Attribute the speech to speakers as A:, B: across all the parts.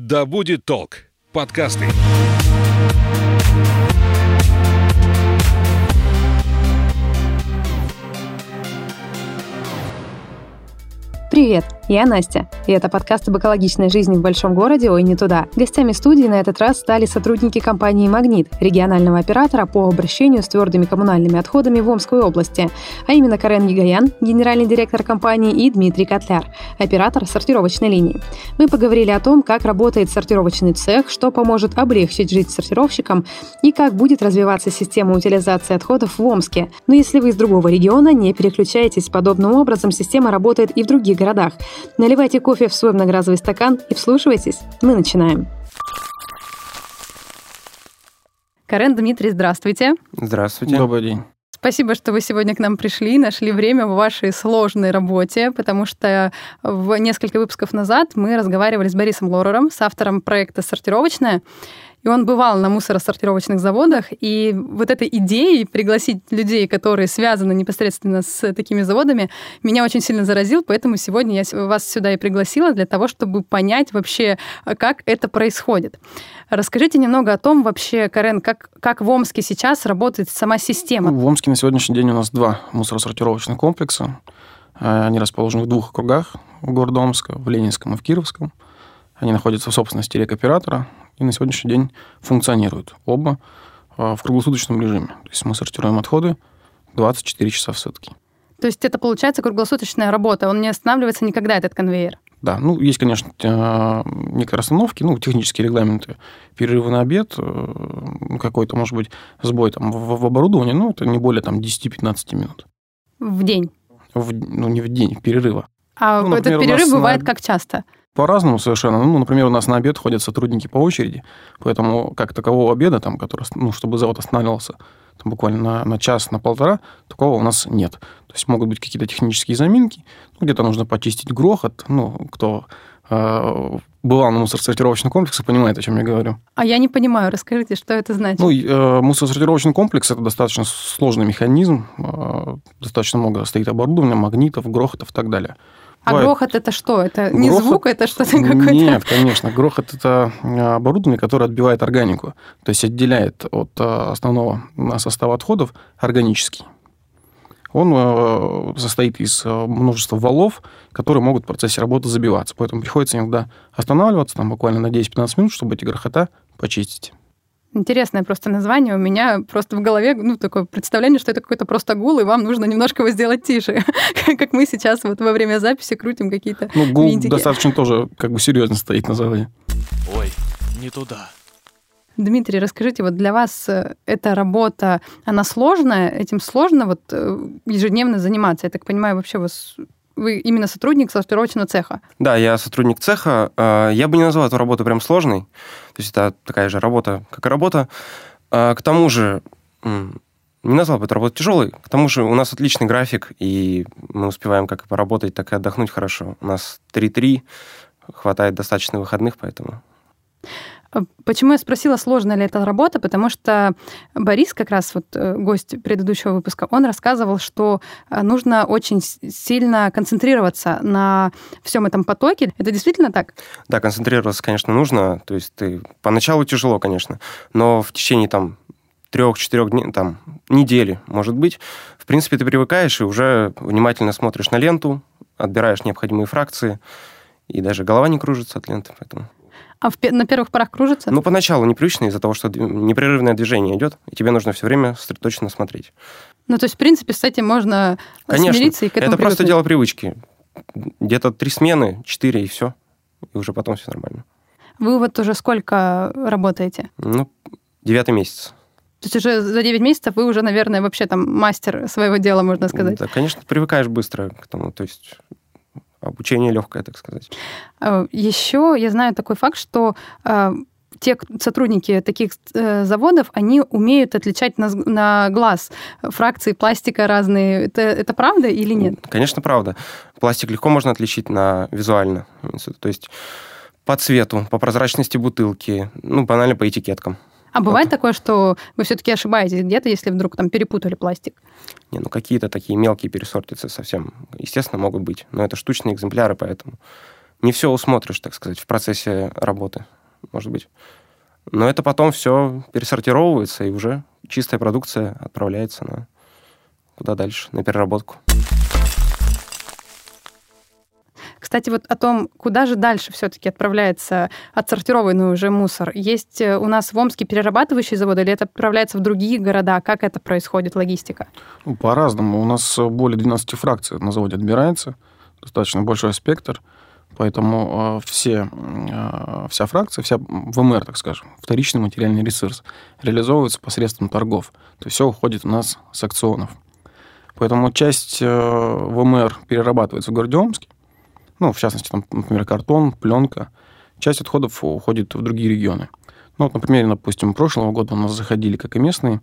A: Да будет толк. Подкасты.
B: Привет, я Настя, и это подкаст об экологичной жизни в большом городе «Ой, не туда». Гостями студии на этот раз стали сотрудники компании «Магнит», регионального оператора по обращению с твердыми коммунальными отходами в Омской области, а именно Карен Егоян, генеральный директор компании, и Дмитрий Котляр, оператор сортировочной линии. Мы поговорили о том, как работает сортировочный цех, что поможет облегчить жизнь сортировщикам и как будет развиваться система утилизации отходов в Омске. Но если вы из другого региона, не переключайтесь. Подобным образом система работает и в других городах. Наливайте кофе в свой многоразовый стакан и вслушивайтесь. Мы начинаем. Карен Дмитрий, здравствуйте.
C: Здравствуйте.
D: Добрый день.
B: Спасибо, что вы сегодня к нам пришли, нашли время в вашей сложной работе, потому что в несколько выпусков назад мы разговаривали с Борисом Лорером, с автором проекта «Сортировочная», и он бывал на мусоросортировочных заводах, и вот этой идеей пригласить людей, которые связаны непосредственно с такими заводами, меня очень сильно заразил, поэтому сегодня я вас сюда и пригласила для того, чтобы понять вообще, как это происходит. Расскажите немного о том вообще, Карен, как, как в Омске сейчас работает сама система?
D: В Омске на сегодняшний день у нас два мусоросортировочных комплекса. Э, они расположены в двух округах города Омска, в Ленинском и в Кировском. Они находятся в собственности рекоператора и на сегодняшний день функционируют оба а, в круглосуточном режиме. То есть мы сортируем отходы 24 часа в сутки.
B: То есть это получается круглосуточная работа, он не останавливается никогда, этот конвейер?
D: Да, ну, есть, конечно, а, некоторые остановки, ну, технические регламенты, перерывы на обед, э, какой-то, может быть, сбой там в, в оборудовании, ну, это не более там 10-15 минут.
B: В день?
D: В, ну, не в день, перерыва.
B: А ну, например, этот перерыв бывает на... как часто?
D: По-разному совершенно. Ну, например, у нас на обед ходят сотрудники по очереди, поэтому как такового обеда, там, который, ну, чтобы завод останавливался там, буквально на, на час, на полтора, такого у нас нет. То есть могут быть какие-то технические заминки, ну, где-то нужно почистить грохот, ну, кто э, бывал на мусоросортировочном комплексе, понимает, о чем я говорю.
B: А я не понимаю, расскажите, что это значит?
D: Ну, э, мусоросортировочный комплекс – это достаточно сложный механизм, э, достаточно много стоит оборудования, магнитов, грохотов и так далее.
B: А Бывает. грохот это что? Это не грохот... звук, это что-то какое-то?
D: Нет, конечно. Грохот это а, оборудование, которое отбивает органику, то есть отделяет от а, основного состава отходов органический. Он а, состоит из множества валов, которые могут в процессе работы забиваться. Поэтому приходится иногда останавливаться там, буквально на 10-15 минут, чтобы эти грохота почистить.
B: Интересное просто название. У меня просто в голове ну, такое представление, что это какой-то просто гул, и вам нужно немножко его сделать тише. как мы сейчас вот во время записи крутим какие-то
D: Ну, гул винтики. достаточно тоже как бы серьезно стоит на заводе.
A: Ой, не туда.
B: Дмитрий, расскажите, вот для вас э, эта работа, она сложная? Этим сложно вот э, ежедневно заниматься? Я так понимаю, вообще у вас вы именно сотрудник сортировочного цеха.
C: Да, я сотрудник цеха. А, я бы не назвал эту работу прям сложной. То есть это такая же работа, как и работа. А, к тому же, не назвал бы эту работу тяжелой. К тому же у нас отличный график, и мы успеваем как и поработать, так и отдохнуть хорошо. У нас 3-3, хватает достаточно выходных, поэтому...
B: А почему я спросила, сложная ли эта работа? Потому что Борис, как раз вот э, гость предыдущего выпуска, он рассказывал, что э, нужно очень сильно концентрироваться на всем этом потоке. Это действительно так?
C: Да, концентрироваться, конечно, нужно. То есть ты поначалу тяжело, конечно, но в течение там трех-четырех дней, там, недели, может быть, в принципе, ты привыкаешь и уже внимательно смотришь на ленту, отбираешь необходимые фракции, и даже голова не кружится от ленты, поэтому...
B: А в, на первых порах кружится?
C: Ну, поначалу непривычно из-за того, что непрерывное движение идет, и тебе нужно все время сосредоточенно смотреть.
B: Ну, то есть, в принципе, с этим можно Конечно. смириться и к этому
C: Это просто дело привычки. Где-то три смены, четыре, и все. И уже потом все нормально.
B: Вы вот уже сколько работаете?
C: Ну, девятый месяц.
B: То есть уже за 9 месяцев вы уже, наверное, вообще там мастер своего дела, можно сказать.
C: Да, конечно, привыкаешь быстро к тому. То есть обучение легкое, так сказать.
B: А, Еще я знаю такой факт, что а, те сотрудники таких э, заводов, они умеют отличать на, на глаз фракции пластика разные. Это, это правда или нет?
C: Конечно, правда. Пластик легко можно отличить на визуально. То есть по цвету, по прозрачности бутылки, ну, банально по этикеткам.
B: А бывает вот. такое, что вы все-таки ошибаетесь где-то, если вдруг там перепутали пластик?
C: Не, ну какие-то такие мелкие пересортицы совсем, естественно, могут быть. Но это штучные экземпляры, поэтому не все усмотришь, так сказать, в процессе работы, может быть. Но это потом все пересортировывается, и уже чистая продукция отправляется на куда дальше, на переработку.
B: Кстати, вот о том, куда же дальше все-таки отправляется отсортированный уже мусор. Есть э, у нас в Омске перерабатывающие заводы, или это отправляется в другие города? Как это происходит, логистика?
D: Ну, по-разному. У нас более 12 фракций на заводе отбирается, достаточно большой спектр. Поэтому э, все, э, вся фракция, вся ВМР, так скажем, вторичный материальный ресурс, реализовывается посредством торгов. То есть все уходит у нас с акционов. Поэтому часть э, ВМР перерабатывается в городе Омске. Ну, в частности, там, например, картон, пленка. Часть отходов уходит в другие регионы. Ну, вот, например, допустим, прошлого года у нас заходили как и местные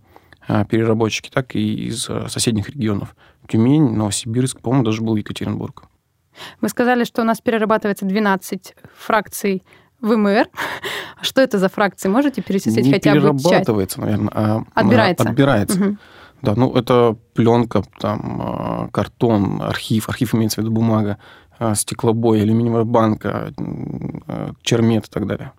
D: переработчики, так и из соседних регионов. Тюмень, Новосибирск, по-моему, даже был Екатеринбург.
B: Вы сказали, что у нас перерабатывается 12 фракций ВМР. Что это за фракции? Можете перечислить
D: Не
B: хотя бы часть?
D: перерабатывается, наверное, а
B: Отбирается.
D: отбирается.
B: Мгм.
D: Да, ну это пленка, там, а, картон, архив, архив имеется в виду бумага, а, стеклобой, алюминиевая банка, а, чермет и так далее.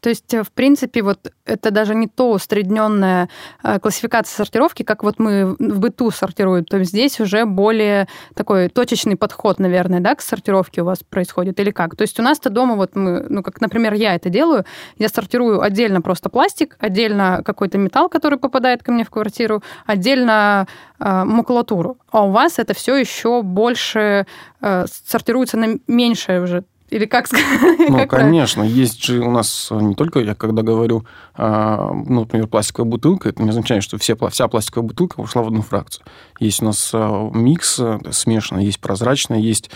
B: То есть, э, в принципе, вот это даже не то усредненная э, классификация сортировки, как вот мы в быту сортируем. То есть здесь уже более такой точечный подход, наверное, да, к сортировке у вас происходит или как? То есть у нас-то дома вот мы, ну, как, например, я это делаю, я сортирую отдельно просто пластик, отдельно какой-то металл, который попадает ко мне в квартиру, отдельно э, макулатуру. А у вас это все еще больше э, сортируется на меньшее уже или как сказать?
D: Ну,
B: Как правильно?
D: конечно, есть же у нас не только, я когда говорю, а, ну, например, пластиковая бутылка, это не означает, что все, вся пластиковая бутылка ушла в одну фракцию. Есть у нас а, микс а, смешанный, есть прозрачный, есть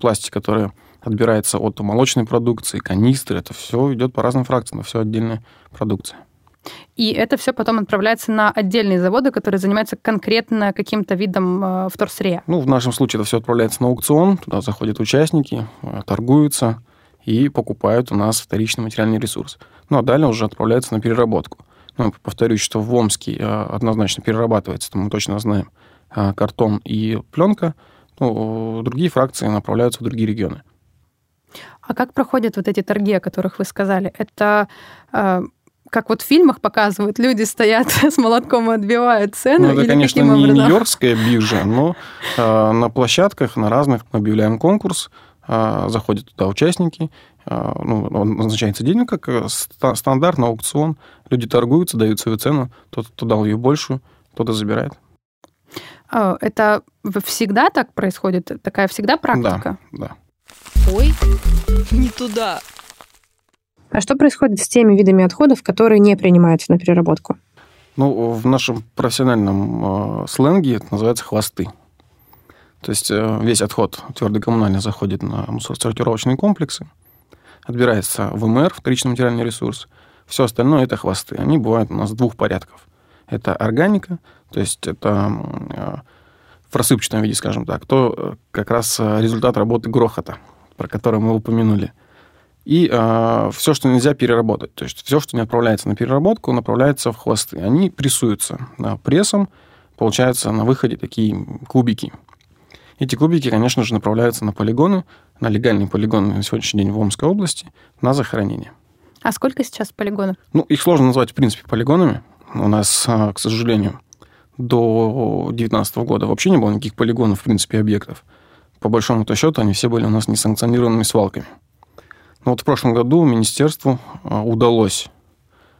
D: пластик, который отбирается от молочной продукции, канистры, это все идет по разным фракциям, это все отдельная продукция.
B: И это все потом отправляется на отдельные заводы, которые занимаются конкретно каким-то видом э, вторсырья.
D: Ну, в нашем случае это все отправляется на аукцион, туда заходят участники, э, торгуются и покупают у нас вторичный материальный ресурс. Ну, а далее уже отправляется на переработку. Ну, повторюсь, что в Омске э, однозначно перерабатывается, это мы точно знаем, картон и пленка. Ну, другие фракции направляются в другие регионы.
B: А как проходят вот эти торги, о которых вы сказали? Это э, как вот в фильмах показывают, люди стоят с молотком и отбивают цену?
D: Ну, это,
B: или
D: конечно,
B: каким
D: не
B: образом?
D: Нью-Йоркская биржа, но э, на площадках, на разных мы объявляем конкурс, э, заходят туда участники, э, ну, он назначается денег как э, ста- стандартный аукцион, люди торгуются, дают свою цену, кто-то дал ее большую, кто-то забирает.
B: А, Это всегда так происходит? Такая всегда практика?
D: Да.
E: Ой, не туда.
B: А что происходит с теми видами отходов, которые не принимаются на переработку?
D: Ну, в нашем профессиональном э, сленге это называется хвосты. То есть э, весь отход твердый коммунальный заходит на мусоросортировочные комплексы, отбирается ВМР, вторичный материальный ресурс. Все остальное это хвосты. Они бывают у нас двух порядков. Это органика, то есть это э, в рассыпчатом виде, скажем так, то э, как раз э, результат работы грохота, про который мы упомянули. И все, что нельзя переработать. То есть все, что не отправляется на переработку, направляется в хвосты. Они прессуются да, прессом, получаются на выходе такие кубики. Эти кубики, конечно же, направляются на полигоны, на легальные полигоны на сегодняшний день в Омской области, на захоронение.
B: А сколько сейчас полигонов?
D: Ну, их сложно назвать, в принципе, полигонами. У нас, а, к сожалению, до 2019 года вообще не было никаких полигонов, в принципе, объектов. По большому-то счету, они все были у нас несанкционированными свалками. Но вот в прошлом году министерству а, удалось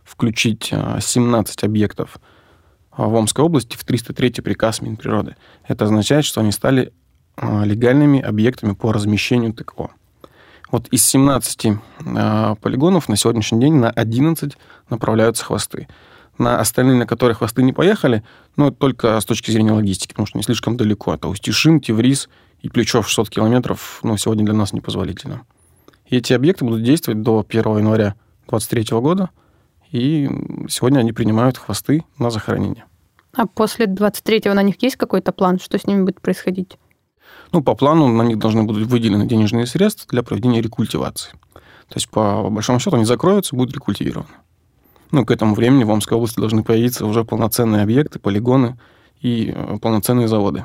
D: включить а, 17 объектов а, в Омской области в 303 приказ Минприроды. Это означает, что они стали а, легальными объектами по размещению ТКО. Вот из 17 а, полигонов на сегодняшний день на 11 направляются хвосты. На остальные, на которые хвосты не поехали, ну, это только с точки зрения логистики, потому что не слишком далеко. Это Устишим, Теврис и Плечов 600 километров, ну, сегодня для нас непозволительно. И эти объекты будут действовать до 1 января 2023 года, и сегодня они принимают хвосты на захоронение.
B: А после 23-го на них есть какой-то план, что с ними будет происходить?
D: Ну, по плану на них должны будут выделены денежные средства для проведения рекультивации. То есть, по большому счету, они закроются, будут рекультивированы. Ну, к этому времени в Омской области должны появиться уже полноценные объекты, полигоны и э, полноценные заводы.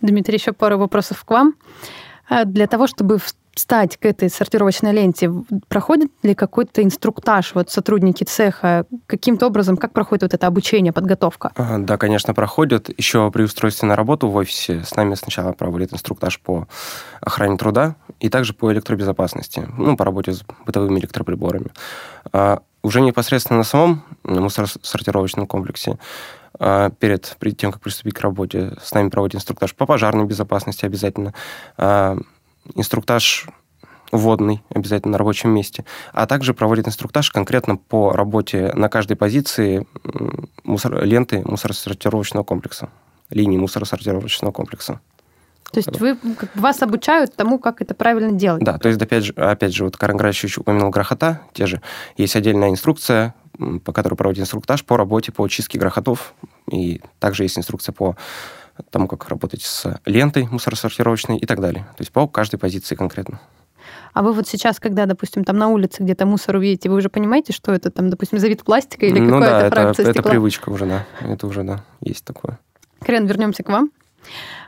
B: Дмитрий, еще пару вопросов к вам. А Для того, чтобы встать к этой сортировочной ленте, проходит ли какой-то инструктаж вот сотрудники цеха? Каким-то образом, как проходит вот это обучение, подготовка?
C: А, Да, конечно, проходят. Еще при устройстве на работу в офисе с нами сначала проводят инструктаж по охране труда и также по электробезопасности, ну, по работе с бытовыми электроприборами. А Уже непосредственно на самом мусоросортировочном комплексе перед, перед тем, как приступить к работе, с нами проводят инструктаж по пожарной безопасности обязательно, а, инструктаж водный обязательно на рабочем месте, а также проводит инструктаж конкретно по работе на каждой позиции мусор, ленты мусоросортировочного комплекса, линии мусоросортировочного комплекса.
B: То есть вы, как вас обучают тому, как это правильно делать?
C: Да, то есть, опять же, опять же вот Карен Грачевич упомянул грохота, те же. Есть отдельная инструкция, по которой проводит инструктаж по работе по чистке грохотов, и также есть инструкция по тому, как работать с лентой мусоросортировочной и так далее. То есть по каждой позиции конкретно.
B: А вы вот сейчас, когда, допустим, там на улице где-то мусор увидите, вы уже понимаете, что это там, допустим, за вид пластика или
C: ну
B: какая-то
C: да, это,
B: фракция
C: это
B: стекла?
C: привычка уже, да. Это уже, да, есть такое.
B: Крен, вернемся к вам.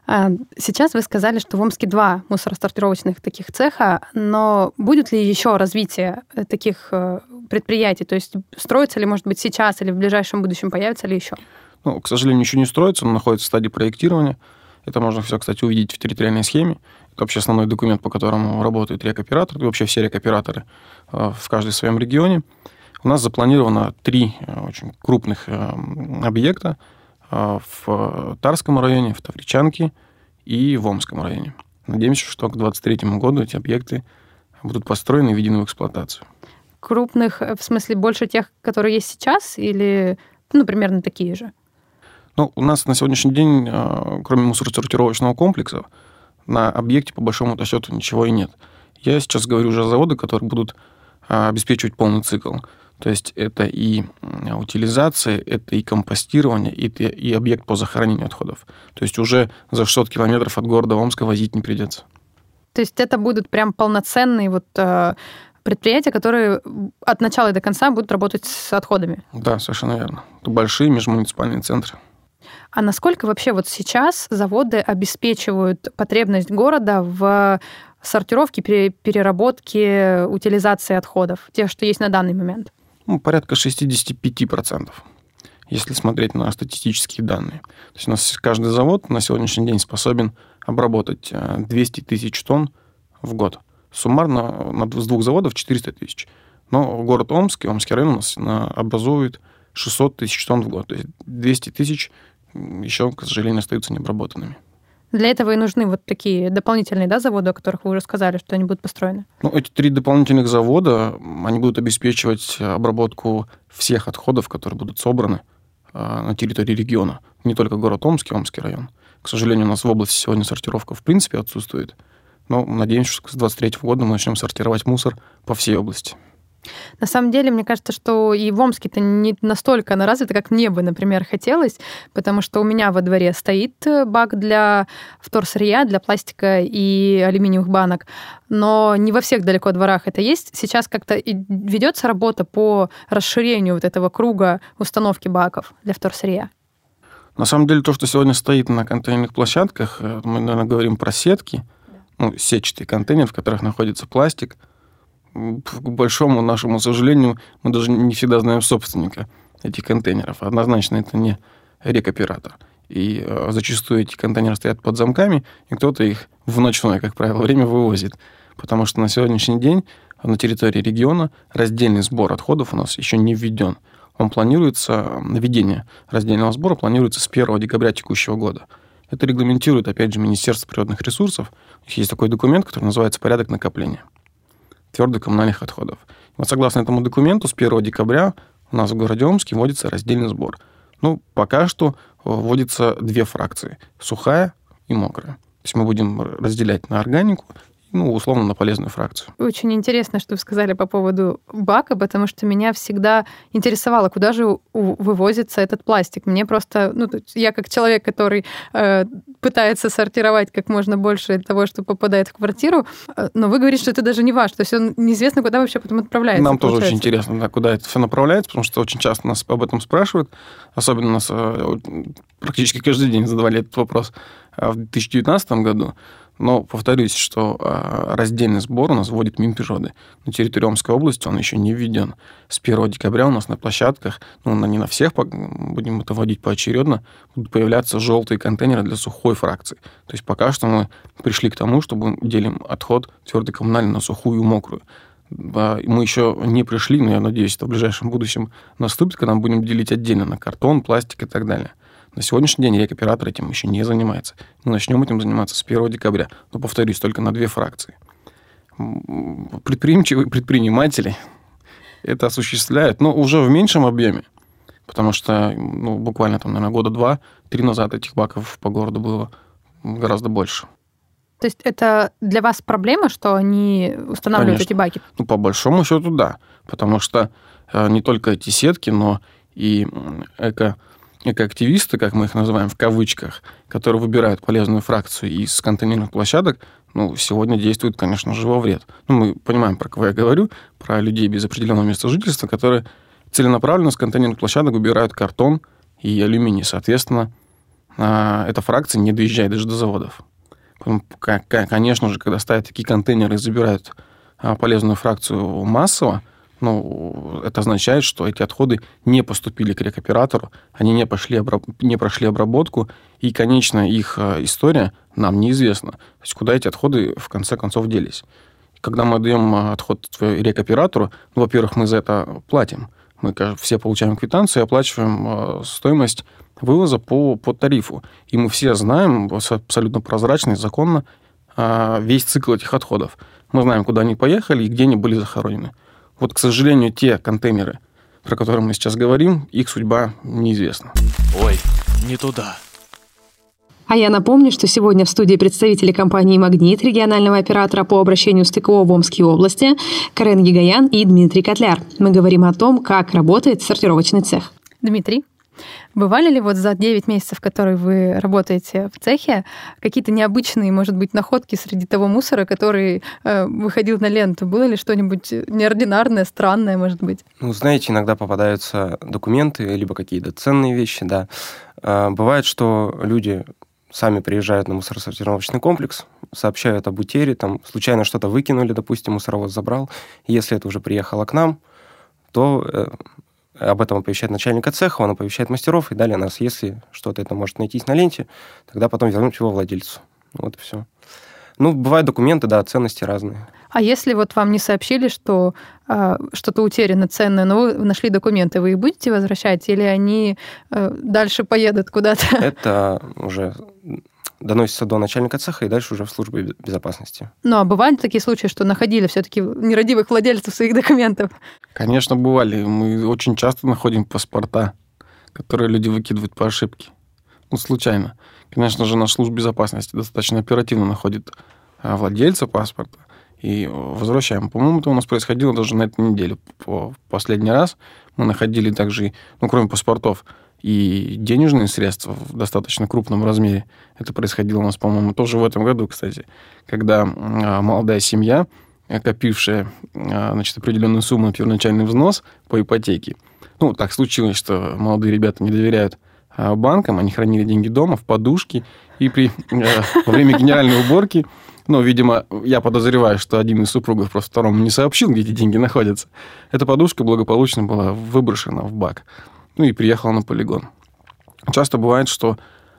B: А, Сейчас вы сказали, что в Омске два мусоросортировочных таких цеха, но будет ли еще развитие э, таких э, предприятий? То есть строится ли, может быть, сейчас или в ближайшем будущем появится ли еще?
D: Ну, к сожалению, еще не строится, но находится в стадии проектирования. Это можно все, кстати, увидеть в территориальной схеме. Это вообще основной документ, по которому работает рекоператор, и вообще все рекоператоры э, в каждом своем регионе. У нас запланировано три очень крупных э, объекта в Тарском районе, в Тавричанке и в Омском районе. Надеемся, что к 2023 году эти объекты будут построены и введены в эксплуатацию.
B: Крупных, э, в смысле, больше тех, которые есть сейчас, или, ну, примерно такие же?
D: Ну, у нас на сегодняшний день, э, кроме мусоросортировочного комплекса, на объекте, по большому счету, ничего и нет. Я сейчас говорю уже о заводах, которые будут обеспечивать полный цикл. То есть это и утилизация, это и компостирование, и, и объект по захоронению отходов. То есть уже за 600 километров от города Омска возить не придется.
B: То есть это будут прям полноценные вот э, предприятия, которые от начала и до конца будут работать с отходами.
D: Да, совершенно верно. Это большие межмуниципальные центры.
B: А насколько вообще вот сейчас заводы обеспечивают потребность города в сортировке, пере- переработке, утилизации отходов, тех, что есть на данный момент?
D: Ну, порядка 65%, если смотреть на статистические данные. То есть у нас каждый завод на сегодняшний день способен обработать э, 200 тысяч тонн в год. Суммарно на, с двух заводов 400 тысяч. Но город Омск и Омский район у нас на- образует 600 тысяч тонн в год. То есть 200 тысяч еще, к сожалению, остаются необработанными.
B: Для этого и нужны вот такие дополнительные да, заводы, о которых вы уже сказали, что они будут построены.
D: Ну, эти три дополнительных завода, они будут обеспечивать обработку всех отходов, которые будут собраны э, на территории региона. Не только город Омск и Омский район. К сожалению, у нас в области сегодня сортировка в принципе отсутствует. Но надеемся, что с 2023 года мы начнем сортировать мусор по всей области.
B: На самом деле, мне кажется, что и в Омске-то не настолько она развита, как мне бы, например, хотелось, потому что у меня во дворе стоит э, бак для вторсырья, для пластика и алюминиевых банок, но не во всех далеко дворах это есть. Сейчас как-то ведется работа по расширению вот этого круга установки баков для вторсырья.
D: На самом деле, то, что сегодня стоит на контейнерных площадках, э, мы, наверное, говорим про сетки, ну, сетчатый контейнер, в которых находится пластик. К большому нашему сожалению, мы даже не всегда знаем собственника этих контейнеров. Однозначно, это не рекоператор. И э, зачастую эти контейнеры стоят под замками, и кто-то их в ночное, как правило, время вывозит. Потому что на сегодняшний день на территории региона раздельный сбор отходов у нас еще не введен. Он планируется, введение раздельного сбора планируется с 1 декабря текущего года. Это регламентирует, опять же, Министерство природных ресурсов. Есть такой документ, который называется «Порядок накопления твердых коммунальных отходов». Вот согласно этому документу, с 1 декабря у нас в городе Омске вводится раздельный сбор. Ну, пока что э, вводится две фракции – сухая и мокрая. То есть мы будем разделять на органику, ну, условно, на полезную фракцию.
B: Очень интересно, что вы сказали по поводу бака, потому что меня всегда интересовало, куда же вывозится этот пластик. Мне просто, ну, я как человек, который э, пытается сортировать как можно больше того, что попадает в квартиру, э, но вы говорите, что это даже не ваш, то есть он неизвестно, куда вообще потом отправляется.
D: Нам тоже
B: получается.
D: очень интересно, да, куда это все направляется, потому что очень часто нас об этом спрашивают. Особенно нас э, практически каждый день задавали этот вопрос. в 2019 году. Но повторюсь, что а, раздельный сбор у нас вводит Минприроды. На территории Омской области он еще не введен. С 1 декабря у нас на площадках, ну, не на всех, будем это вводить поочередно, будут появляться желтые контейнеры для сухой фракции. То есть пока что мы пришли к тому, чтобы делим отход твердый коммунальный на сухую и мокрую. Мы еще не пришли, но я надеюсь, это в ближайшем будущем наступит, когда мы будем делить отдельно на картон, пластик и так далее. На сегодняшний день рекоператор этим еще не занимается. Мы начнем этим заниматься с 1 декабря. Но, повторюсь, только на две фракции. Предприимчивые предприниматели это осуществляют, но уже в меньшем объеме. Потому что ну, буквально там, наверное, года два-три назад этих баков по городу было гораздо больше.
B: То есть это для вас проблема, что они устанавливают
D: Конечно.
B: эти баки?
D: Ну, по большому счету, да. Потому что э, не только эти сетки, но и эко экоактивисты, как мы их называем в кавычках, которые выбирают полезную фракцию из контейнерных площадок, ну, сегодня действуют, конечно же, во вред. Ну, мы понимаем, про кого я говорю, про людей без определенного места жительства, которые целенаправленно с контейнерных площадок выбирают картон и алюминий. Соответственно, а, эта фракция не доезжает даже до заводов. Конечно же, когда ставят такие контейнеры и забирают а, полезную фракцию массово, ну, это означает, что эти отходы не поступили к рекоператору, они не, пошли, не прошли обработку, и конечная их э, история нам неизвестна. То есть куда эти отходы в конце концов делись. Когда мы отдаем э, отход рекоператору, ну, во-первых, мы за это платим. Мы все получаем квитанцию и оплачиваем э, стоимость вывоза по, по тарифу. И мы все знаем абсолютно прозрачно и законно весь цикл этих отходов. Мы знаем, куда они поехали и где они были захоронены. Вот, к сожалению, те контейнеры, про которые мы сейчас говорим, их судьба неизвестна.
A: Ой, не туда.
B: А я напомню, что сегодня в студии представители компании «Магнит», регионального оператора по обращению с ТКО в Омской области, Карен Гигаян и Дмитрий Котляр. Мы говорим о том, как работает сортировочный цех. Дмитрий, Бывали ли вот за 9 месяцев, которые вы работаете в цехе, какие-то необычные, может быть, находки среди того мусора, который э, выходил на ленту? Было ли что-нибудь неординарное, странное, может быть?
C: Ну, знаете, иногда попадаются документы, либо какие-то ценные вещи, да. Э, бывает, что люди сами приезжают на мусоросортировочный комплекс, сообщают об утере, там случайно что-то выкинули, допустим, мусоровоз забрал. Если это уже приехало к нам, то э, об этом оповещает начальника цеха, он оповещает мастеров, и далее нас, если что-то это может найтись на ленте, тогда потом вернуть его владельцу. Вот и все. Ну, бывают документы, да, ценности разные.
B: А если вот вам не сообщили, что э, что-то утеряно ценное, но вы нашли документы, вы их будете возвращать, или они э, дальше поедут куда-то?
C: Это уже доносится до начальника цеха и дальше уже в службу безопасности.
B: Ну, а бывали такие случаи, что находили все-таки нерадивых владельцев своих документов?
D: Конечно, бывали. Мы очень часто находим паспорта, которые люди выкидывают по ошибке. Ну, случайно. Конечно же, наша служба безопасности достаточно оперативно находит а, владельца паспорта и возвращаем. По-моему, это у нас происходило даже на этой неделе. По последний раз мы находили также, ну, кроме паспортов, и денежные средства в достаточно крупном размере. Это происходило у нас, по-моему, тоже в этом году, кстати, когда а, молодая семья, копившая а, значит, определенную сумму на первоначальный взнос по ипотеке, ну, так случилось, что молодые ребята не доверяют а, банкам, они хранили деньги дома в подушке, и при, во время генеральной уборки ну, видимо, я подозреваю, что один из супругов просто второму не сообщил, где эти деньги находятся. Эта подушка благополучно была выброшена в бак ну и приехала на полигон. Часто бывает, что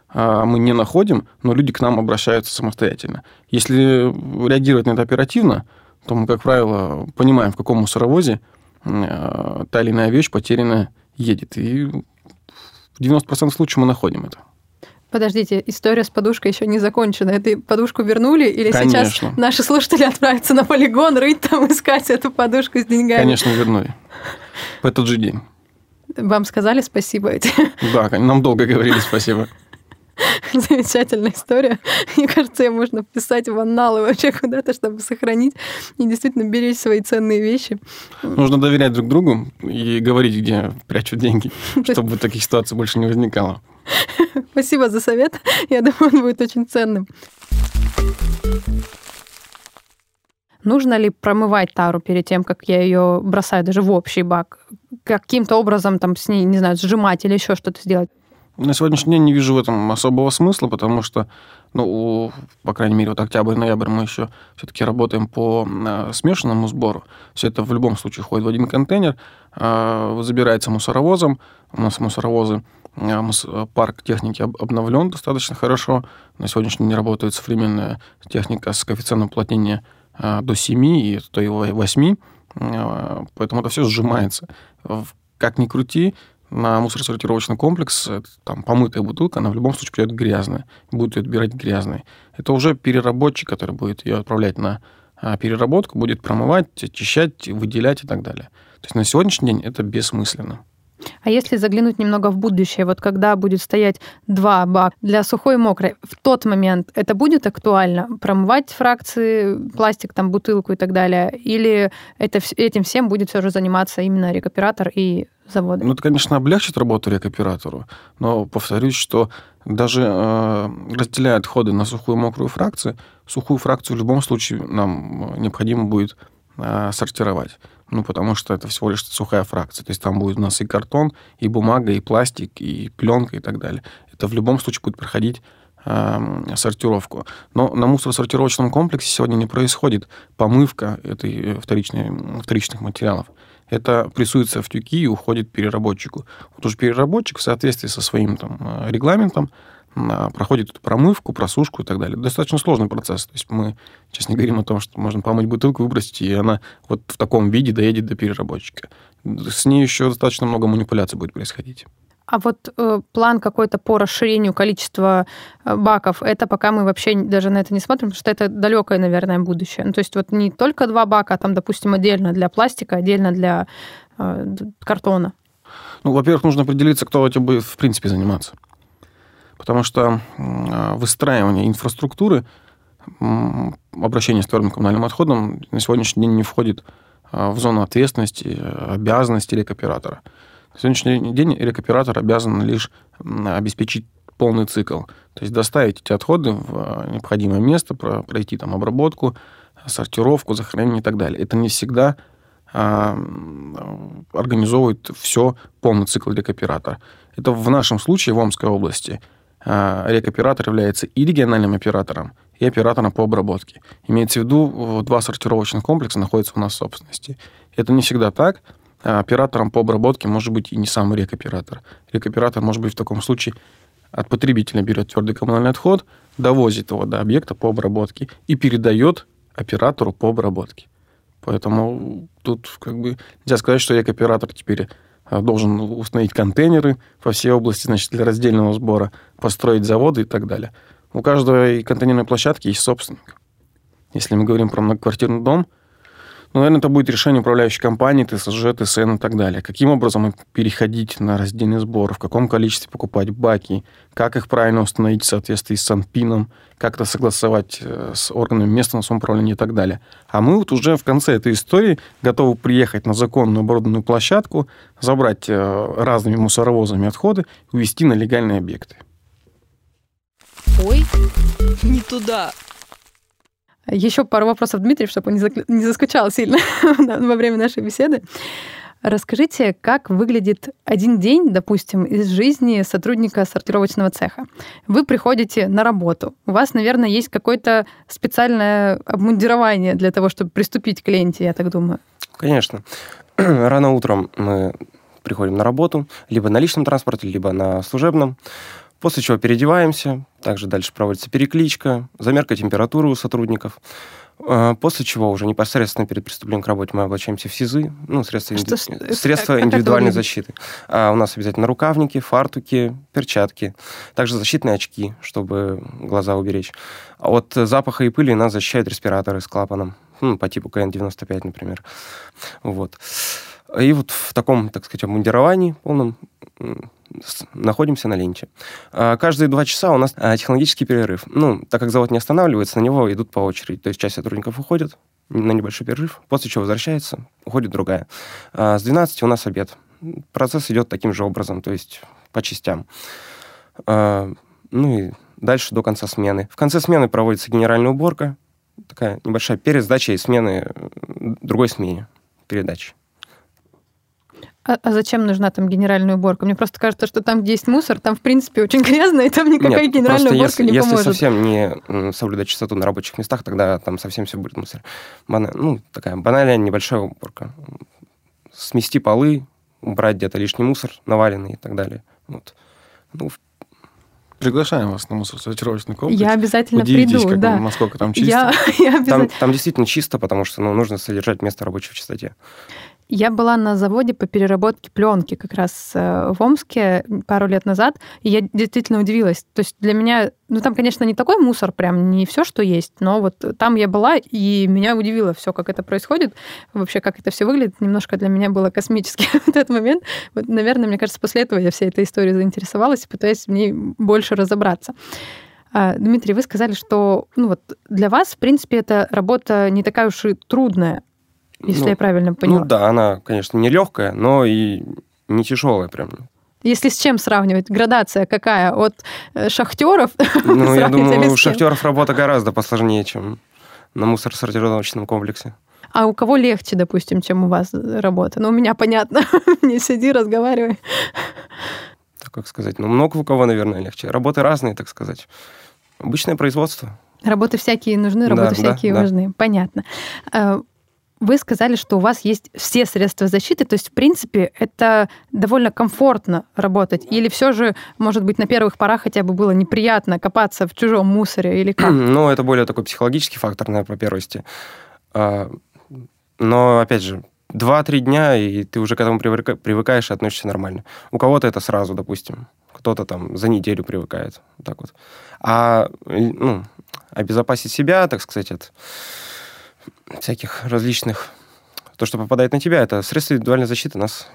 D: а, мы не находим, но люди к нам обращаются самостоятельно. Если реагировать на это оперативно, то мы, как правило, понимаем, в каком мусоровозе а, та или иная вещь потерянная едет. И в 90% случаев мы находим это.
B: Подождите, история с подушкой еще не закончена. Эту подушку вернули или
D: Конечно.
B: сейчас наши слушатели отправятся на полигон рыть там, искать эту подушку с деньгами?
D: Конечно, вернули. В этот же день.
B: Вам сказали спасибо?
D: Да, нам долго говорили спасибо.
B: Замечательная история. Мне кажется, ее можно писать в анналы вообще куда-то, чтобы сохранить и действительно беречь свои ценные вещи.
D: Нужно доверять друг другу и говорить, где прячут деньги, чтобы таких ситуаций больше не возникало.
B: Спасибо за совет. Я думаю, он будет очень ценным. Нужно ли промывать тару перед тем, как я ее бросаю даже в общий бак? Каким-то образом там с ней, не знаю, сжимать или еще что-то сделать?
D: На сегодняшний день не вижу в этом особого смысла, потому что, ну, по крайней мере, вот октябрь, ноябрь мы еще все-таки работаем по э, смешанному сбору. Все это в любом случае входит в один контейнер, э, забирается мусоровозом. У нас мусоровозы, э, парк техники обновлен достаточно хорошо. На сегодняшний день работает современная техника с коэффициентом уплотнения до 7 и то и 8. Поэтому это все сжимается. Как ни крути, на мусоросортировочный комплекс там помытая бутылка, она в любом случае придет грязная, будет ее отбирать грязной. Это уже переработчик, который будет ее отправлять на а, переработку, будет промывать, очищать, выделять и так далее. То есть на сегодняшний день это бессмысленно.
B: А если заглянуть немного в будущее, вот когда будет стоять два бака для сухой и мокрой, в тот момент это будет актуально? Промывать фракции, пластик, там, бутылку и так далее? Или это, этим всем будет все же заниматься именно рекоператор и заводы?
D: Ну, это, конечно, облегчит работу рекоператору, но повторюсь, что даже э, разделяя отходы на сухую и мокрую фракции, сухую фракцию в любом случае нам необходимо будет э, сортировать ну, потому что это всего лишь сухая фракция. То есть там будет у нас и картон, и бумага, и пластик, и пленка, и так далее. Это в любом случае будет проходить э, сортировку. Но на мусоросортировочном комплексе сегодня не происходит помывка этой вторичной, вторичных материалов. Это прессуется в тюки и уходит переработчику. Вот уже переработчик в соответствии со своим там, э, регламентом проходит промывку, просушку и так далее. Достаточно сложный процесс. То есть мы сейчас не говорим о том, что можно помыть бутылку, выбросить, и она вот в таком виде доедет до переработчика. С ней еще достаточно много манипуляций будет происходить.
B: А вот э, план какой-то по расширению количества э, баков, это пока мы вообще даже на это не смотрим, потому что это далекое, наверное, будущее. Ну, то есть вот не только два бака, а там, допустим, отдельно для пластика, отдельно для э, картона.
D: Ну, во-первых, нужно определиться, кто этим будет в принципе заниматься потому что выстраивание инфраструктуры обращение с твердым коммунальным отходом на сегодняшний день не входит а, в зону ответственности, обязанности рекоператора. На сегодняшний день рекоператор обязан лишь обеспечить полный цикл. То есть доставить эти отходы в необходимое место, пройти там обработку, сортировку, захоронение и так далее. Это не всегда организовывает все полный цикл рекоператора. Это в нашем случае в Омской области – рекоператор является и региональным оператором, и оператором по обработке. Имеется в виду, два сортировочных комплекса находятся у нас в собственности. Это не всегда так. А, оператором по обработке может быть и не сам рекоператор. Рекоператор может быть в таком случае от потребителя берет твердый коммунальный отход, довозит его до объекта по обработке и передает оператору по обработке. Поэтому тут как бы нельзя сказать, что рекоператор теперь должен установить контейнеры по всей области, значит, для раздельного сбора, построить заводы и так далее. У каждой контейнерной площадки есть собственник. Если мы говорим про многоквартирный дом – ну, наверное, это будет решение управляющей компании, ТСЖ, ТСН и так далее. Каким образом переходить на раздельный сбор, в каком количестве покупать баки, как их правильно установить в соответствии с Санпином, как это согласовать э, с органами местного самоуправления и так далее. А мы вот уже в конце этой истории готовы приехать на законную оборудованную площадку, забрать э, разными мусоровозами отходы и увезти на легальные объекты.
E: Ой, не туда.
B: Еще пару вопросов, Дмитрий, чтобы он не заскучал сильно во время нашей беседы. Расскажите, как выглядит один день, допустим, из жизни сотрудника сортировочного цеха. Вы приходите на работу. У вас, наверное, есть какое-то специальное обмундирование для того, чтобы приступить к ленте, я так думаю.
C: Конечно. Рано утром мы приходим на работу, либо на личном транспорте, либо на служебном. После чего переодеваемся, также дальше проводится перекличка, замерка температуры у сотрудников. А, после чего уже непосредственно перед приступлением к работе мы облачаемся в СИЗы, ну, средства, что, инди... средства как, индивидуальной защиты. А у нас обязательно рукавники, фартуки, перчатки, также защитные очки, чтобы глаза уберечь. А от запаха и пыли нас защищают респираторы с клапаном, ну, по типу КН-95, например. Вот. И вот в таком, так сказать, обмундировании полном находимся на ленте. А, каждые два часа у нас а, технологический перерыв. Ну, так как завод не останавливается, на него идут по очереди. То есть часть сотрудников уходит на небольшой перерыв, после чего возвращается, уходит другая. А, с 12 у нас обед. Процесс идет таким же образом, то есть по частям. Ну и дальше до конца смены. В конце смены проводится генеральная уборка, такая небольшая перед сдачей смены другой смене передачи.
B: А, а зачем нужна там генеральная уборка? Мне просто кажется, что там, где есть мусор, там, в принципе, очень грязно, и там никакая
C: Нет,
B: генеральная уборка
C: если,
B: не
C: если
B: поможет.
C: совсем не соблюдать чистоту на рабочих местах, тогда там совсем все будет мусор. Бана... Ну, такая банальная небольшая уборка. Смести полы, убрать где-то лишний мусор наваленный и так далее. Вот. Ну,
D: Приглашаем вас на мусоросортировочный комплекс.
B: Я обязательно
D: Удивитесь,
B: приду,
D: как,
B: да.
D: насколько там чисто.
B: Я, я, обязательно...
C: там, там действительно чисто, потому что ну, нужно содержать место рабочее в чистоте.
B: Я была на заводе по переработке пленки как раз э, в Омске пару лет назад, и я действительно удивилась. То есть для меня, ну там, конечно, не такой мусор, прям не все, что есть, но вот там я была, и меня удивило все, как это происходит, вообще, как это все выглядит. Немножко для меня было космически в этот момент. Вот, наверное, мне кажется, после этого я всей этой историей заинтересовалась и пытаюсь в ней больше разобраться. А, Дмитрий, вы сказали, что ну вот, для вас, в принципе, эта работа не такая уж и трудная, если
C: Ну,
B: я правильно поняла.
C: Ну да, она, конечно, не легкая, но и не тяжелая прям.
B: Если с чем сравнивать? Градация какая? От э, шахтеров?
C: Ну, я думаю, у шахтеров работа гораздо посложнее, чем на мусоросортировочном комплексе.
B: А у кого легче, допустим, чем у вас работа? Ну, у меня понятно. Не сиди, разговаривай.
C: Так как сказать, ну, много у кого, наверное, легче. Работы разные, так сказать. Обычное производство.
B: Работы всякие нужны,
C: Да,
B: работы
C: да,
B: всякие
C: да.
B: важны. Понятно. Вы сказали, что у вас есть все средства защиты, то есть, в принципе, это довольно комфортно работать. Или все же, может быть, на первых порах хотя бы было неприятно копаться в чужом мусоре или как?
C: Но это более такой психологический фактор, наверное, по первости. А, Но, опять же, 2-3 дня, и ты уже к этому привыка- привыкаешь и относишься нормально. У кого-то это сразу, допустим. Кто-то там за неделю привыкает. Так вот. А ну, обезопасить себя, так сказать, от всяких различных... То, что попадает на тебя, это средства индивидуальной защиты нас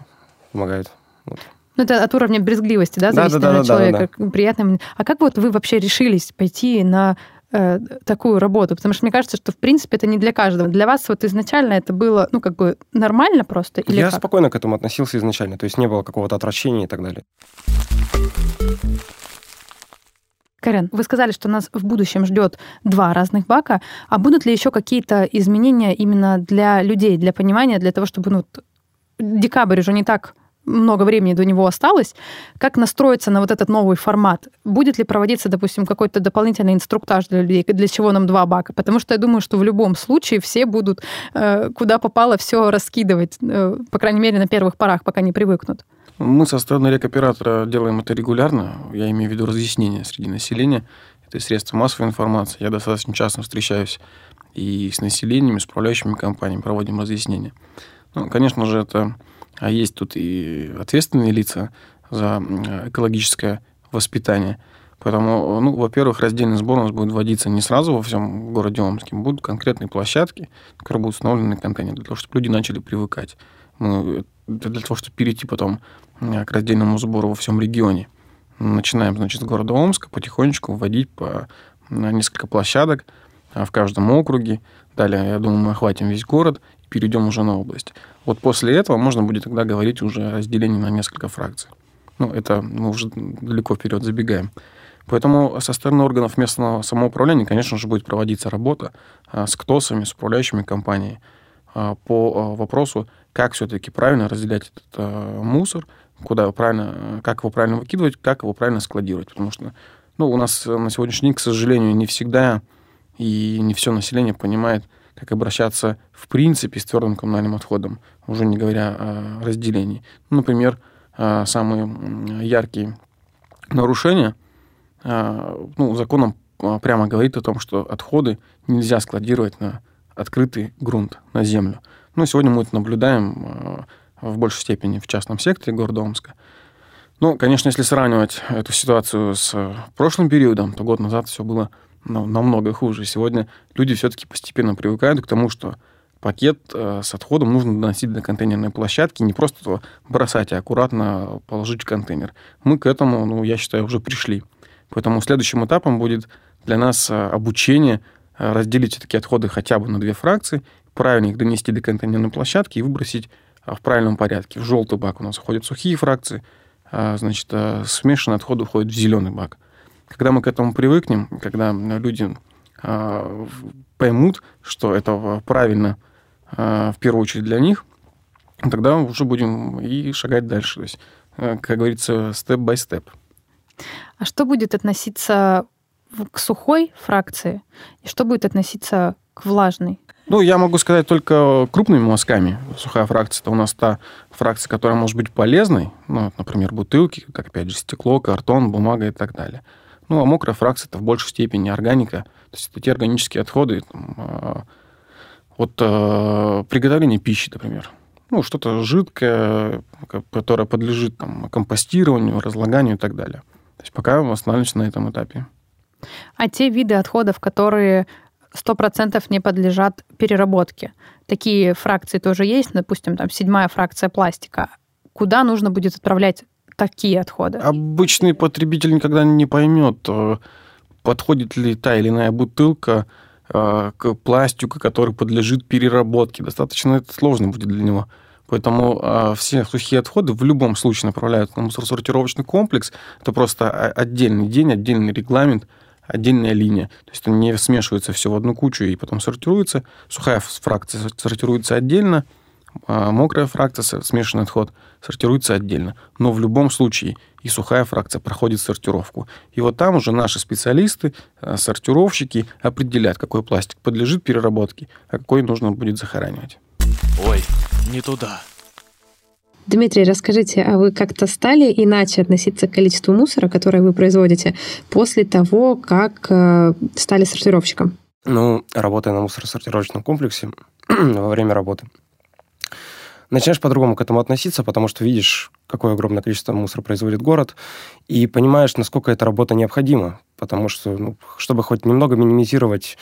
C: помогают. Вот.
B: Ну, это от уровня брезгливости, да,
C: Да,
B: зависит
C: да, да,
B: от
C: да, да,
B: человека. Приятно. А как вот вы вообще решились пойти на э, такую работу? Потому что мне кажется, что, в принципе, это не для каждого. Для вас вот изначально это было, ну, как бы нормально просто? Или
C: Я
B: как?
C: спокойно к этому относился изначально, то есть не было какого-то отвращения и так далее.
B: Карен, вы сказали, что нас в будущем ждет два разных бака. А будут ли еще какие-то изменения именно для людей, для понимания, для того, чтобы, ну, декабрь уже не так много времени до него осталось, как настроиться на вот этот новый формат? Будет ли проводиться, допустим, какой-то дополнительный инструктаж для людей, для чего нам два бака? Потому что я думаю, что в любом случае все будут э, куда попало все раскидывать, э, по крайней мере, на первых порах, пока не привыкнут.
D: Мы со стороны рекоператора делаем это регулярно. Я имею в виду разъяснения среди населения. Это средства массовой информации. Я достаточно часто встречаюсь и с населением, и с управляющими компаниями, проводим разъяснения. Ну, конечно же, это а есть тут и ответственные лица за экологическое воспитание. Поэтому, ну, во-первых, раздельный сбор у нас будет вводиться не сразу во всем городе Омске. Будут конкретные площадки, которые будут установлены контейнеры, для того, чтобы люди начали привыкать. Мы, для того, чтобы перейти потом э, к раздельному сбору во всем регионе. Начинаем, значит, с города Омска потихонечку вводить по несколько площадок а, в каждом округе. Далее, я думаю, мы охватим весь город и перейдем уже на область. Вот после этого можно будет тогда говорить уже о разделении на несколько фракций. Ну, это мы уже далеко вперед забегаем. Поэтому со стороны органов местного самоуправления, конечно же, будет проводиться работа а, с КТОСами, с управляющими компаниями по а, вопросу, как все-таки правильно разделять этот а, мусор, куда правильно, как его правильно выкидывать, как его правильно складировать. Потому что ну, у нас на сегодняшний день, к сожалению, не всегда и не все население понимает, как обращаться в принципе с твердым коммунальным отходом, уже не говоря о разделении. Ну, например, а, самые яркие нарушения, а, ну, законом а, прямо говорит о том, что отходы нельзя складировать на открытый грунт, на землю. Ну, сегодня мы это наблюдаем а, в большей степени в частном секторе города Омска. Ну, конечно, если сравнивать эту ситуацию с э, прошлым периодом, то год назад все было ну, намного хуже. Сегодня люди все-таки постепенно привыкают к тому, что пакет э, с отходом нужно доносить до контейнерной площадки, не просто его бросать, а аккуратно положить в контейнер. Мы к этому, ну, я считаю, уже пришли. Поэтому следующим этапом будет для нас э, обучение э, разделить такие отходы хотя бы на две фракции, правильно их донести до контейнерной площадки и выбросить а, в правильном порядке. В желтый бак у нас уходят сухие фракции, а, значит, смешанные отходы уходят в зеленый бак. Когда мы к этому привыкнем, когда люди поймут, что это правильно в первую очередь для них, тогда уже будем и шагать дальше. То есть, э, как говорится, степ-бай-степ.
B: А что будет относиться к сухой фракции и что будет относиться к влажной?
D: Ну, я могу сказать только крупными мазками. Сухая фракция – это у нас та фракция, которая может быть полезной. Ну, например, бутылки, как, опять же, стекло, картон, бумага и так далее. Ну, а мокрая фракция – это в большей степени органика. То есть это те органические отходы там, а, от э, приготовления пищи, например. Ну, что-то жидкое, которое подлежит там, компостированию, разлаганию и так далее. То есть пока останавливаемся на этом этапе.
B: А те виды отходов, которые 100% не подлежат переработке, такие фракции тоже есть, допустим, там седьмая фракция пластика. Куда нужно будет отправлять такие отходы?
D: Обычный потребитель никогда не поймет, э, подходит ли та или иная бутылка э, к пластику, который подлежит переработке. Достаточно это сложно будет для него. Поэтому э, все сухие отходы в любом случае направляют на мусоросортировочный комплекс. Это просто отдельный день, отдельный регламент, отдельная линия. То есть это не смешивается все в одну кучу и потом сортируется. Сухая фракция сортируется отдельно, а мокрая фракция, смешанный отход, сортируется отдельно. Но в любом случае и сухая фракция проходит сортировку. И вот там уже наши специалисты, э, сортировщики определяют, какой пластик подлежит переработке, а какой нужно будет захоранивать.
A: Ой, не туда.
B: Дмитрий, расскажите, а вы как-то стали иначе относиться к количеству мусора, которое вы производите, после того, как э, стали сортировщиком?
C: Ну, работая на мусоросортировочном комплексе во время работы, начинаешь по-другому к этому относиться, потому что видишь, какое огромное количество мусора производит город, и понимаешь, насколько эта работа необходима, потому что, ну, чтобы хоть немного минимизировать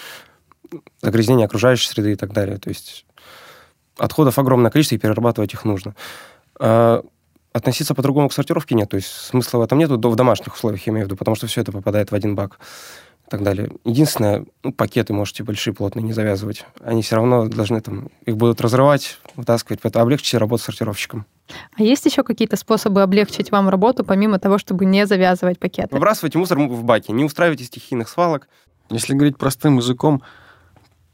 C: загрязнение окружающей среды и так далее. То есть отходов огромное количество, и перерабатывать их нужно. А относиться по-другому к сортировке нет, то есть смысла в этом нет, в домашних условиях, я имею в виду, потому что все это попадает в один бак и так далее. Единственное, ну, пакеты можете большие, плотные не завязывать. Они все равно должны там, их будут разрывать, вытаскивать, поэтому облегчите работу сортировщиком.
B: А есть еще какие-то способы облегчить вам работу, помимо того, чтобы не завязывать пакеты?
C: Выбрасывайте мусор в баке, не устраивайте стихийных свалок.
D: Если говорить простым языком,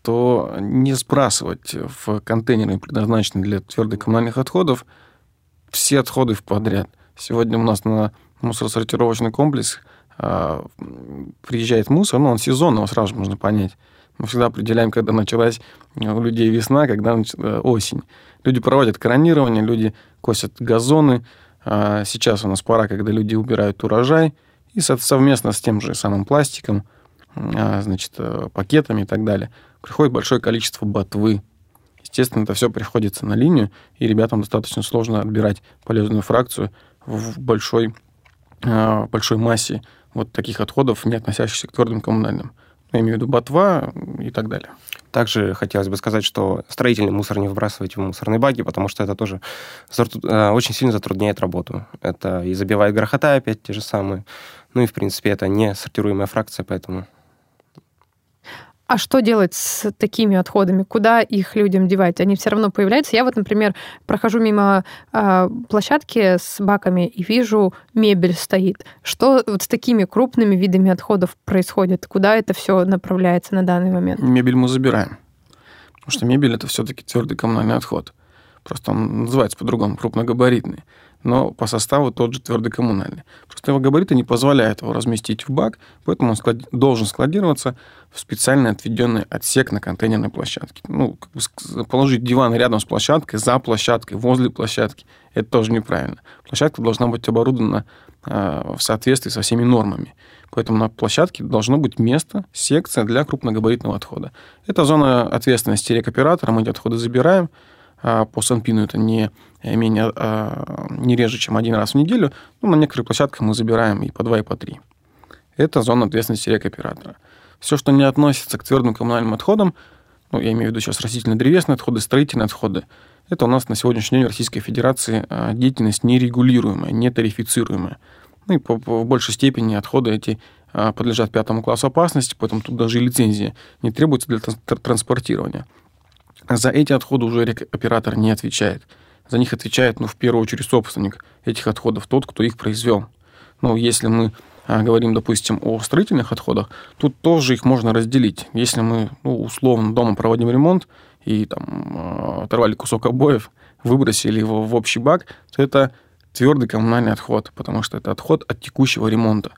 D: то не сбрасывать в контейнеры, предназначенные для твердых коммунальных отходов, все отходы в подряд. Сегодня у нас на мусоросортировочный комплекс а, приезжает мусор, ну, он сезонный, его сразу можно понять. Мы всегда определяем, когда началась у людей весна, когда началась осень. Люди проводят кронирование, люди косят газоны. А сейчас у нас пора, когда люди убирают урожай. И совместно с тем же самым пластиком, а, значит, э, пакетами и так далее, приходит большое количество ботвы. Естественно, это все приходится на линию, и ребятам достаточно сложно отбирать полезную фракцию в большой, а, большой массе вот таких отходов, не относящихся к твердым коммунальным. Я имею в виду ботва и так далее.
C: Также хотелось бы сказать, что строительный мусор не выбрасывайте в мусорные баки, потому что это тоже э, очень сильно затрудняет работу. Это и забивает грохота опять те же самые. Ну и, в принципе, это не сортируемая фракция, поэтому
B: а что делать с такими отходами? Куда их людям девать? Они все равно появляются. Я вот, например, прохожу мимо э, площадки с баками и вижу, мебель стоит. Что вот с такими крупными видами отходов происходит? Куда это все направляется на данный момент?
D: Мебель мы забираем. Потому что мебель это все-таки твердый коммунальный отход. Просто он называется по-другому, крупногабаритный но по составу тот же твердый коммунальный. Просто его габариты не позволяют его разместить в бак, поэтому он склад... должен складироваться в специально отведенный отсек на контейнерной площадке. Ну, как бы положить диван рядом с площадкой, за площадкой, возле площадки, это тоже неправильно. Площадка должна быть оборудована э, в соответствии со всеми нормами. Поэтому на площадке должно быть место, секция для крупногабаритного отхода. Это зона ответственности рекоператора, мы эти отходы забираем, по Санпину это не менее, а, не реже, чем один раз в неделю. Ну, на некоторых площадках мы забираем и по два, и по три. Это зона ответственности рекоператора. Все, что не относится к твердым коммунальным отходам, ну, я имею в виду сейчас растительно-древесные отходы, строительные отходы, это у нас на сегодняшний день в Российской Федерации а, деятельность нерегулируемая, не тарифицируемая. Ну и по, по большей степени отходы эти подлежат пятому классу опасности, поэтому тут даже и лицензия не требуется для транспортирования. За эти отходы уже оператор не отвечает. За них отвечает, ну, в первую очередь, собственник этих отходов, тот, кто их произвел. Ну, если мы а, говорим, допустим, о строительных отходах, тут тоже их можно разделить. Если мы, ну, условно, дома проводим ремонт, и там оторвали кусок обоев, выбросили его в общий бак, то это твердый коммунальный отход, потому что это отход от текущего ремонта.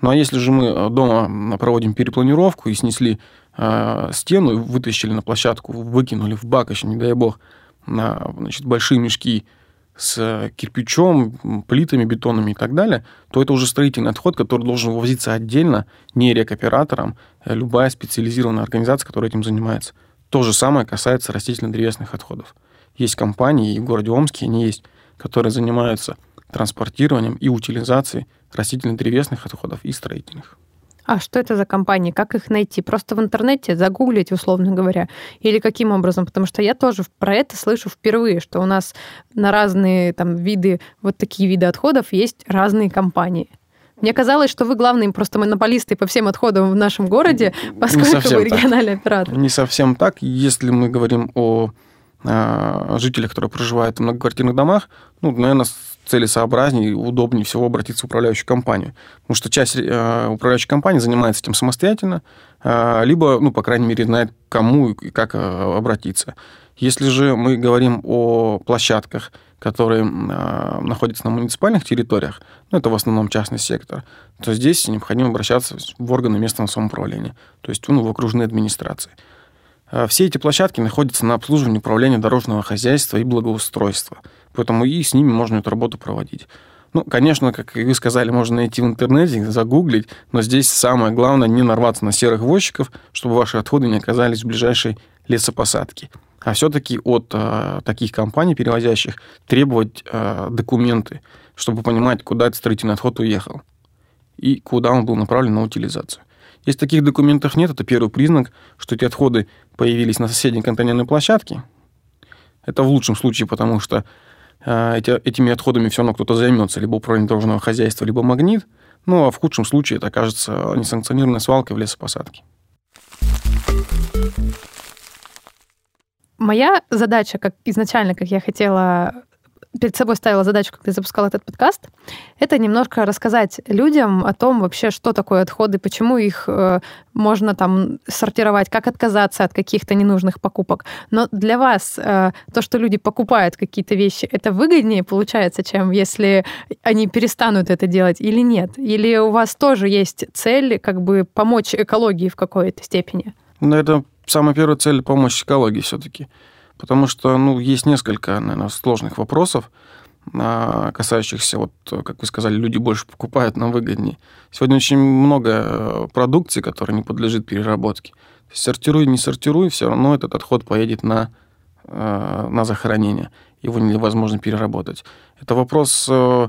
D: Ну а если же мы дома проводим перепланировку и снесли э, стену, вытащили на площадку, выкинули в бак еще, не дай бог, на значит, большие мешки с кирпичом, плитами бетонными и так далее, то это уже строительный отход, который должен вывозиться отдельно, не рекоператором, а любая специализированная организация, которая этим занимается. То же самое касается растительно-древесных отходов. Есть компании, и в городе Омске они есть, которые занимаются транспортированием и утилизацией растительно-древесных отходов и строительных.
B: А что это за компании? Как их найти? Просто в интернете загуглить, условно говоря? Или каким образом? Потому что я тоже про это слышу впервые, что у нас на разные там виды, вот такие виды отходов есть разные компании. Мне казалось, что вы главные просто монополисты по всем отходам в нашем городе, поскольку вы региональный так. оператор.
D: Не совсем так. Если мы говорим о а, жителях, которые проживают в многоквартирных домах, ну, наверное, целесообразнее и удобнее всего обратиться в управляющую компанию. Потому что часть э, управляющей компании занимается этим самостоятельно, э, либо, ну, по крайней мере, знает, кому и как э, обратиться. Если же мы говорим о площадках, которые э, находятся на муниципальных территориях, ну, это в основном частный сектор, то здесь необходимо обращаться в органы местного самоуправления, то есть ну, в окружные администрации. Все эти площадки находятся на обслуживании управления дорожного хозяйства и благоустройства – Поэтому и с ними можно эту работу проводить. Ну, конечно, как вы сказали, можно найти в интернете, загуглить, но здесь самое главное не нарваться на серых возчиков, чтобы ваши отходы не оказались в ближайшей лесопосадке. А все-таки от э, таких компаний, перевозящих, требовать э, документы, чтобы понимать, куда этот строительный отход уехал и куда он был направлен на утилизацию. Если таких документов нет, это первый признак, что эти отходы появились на соседней контейнерной площадке. Это в лучшем случае, потому что эти, этими отходами все равно кто-то займется, либо управление дорожного хозяйства, либо магнит. Ну, а в худшем случае это окажется несанкционированной свалкой в лесопосадке.
B: Моя задача, как изначально, как я хотела перед собой ставила задачу, когда запускала этот подкаст, это немножко рассказать людям о том вообще, что такое отходы, почему их э, можно там сортировать, как отказаться от каких-то ненужных покупок. Но для вас э, то, что люди покупают какие-то вещи, это выгоднее получается, чем если они перестанут это делать или нет? Или у вас тоже есть цель как бы помочь экологии в какой-то степени?
D: Ну, это самая первая цель помочь экологии все-таки потому что, ну, есть несколько, наверное, сложных вопросов, а, касающихся, вот, как вы сказали, люди больше покупают, нам выгоднее. Сегодня очень много э, продукции, которая не подлежит переработке. Сортируй, не сортируй, все равно этот отход поедет на, э, на захоронение. Его невозможно переработать. Это вопрос э,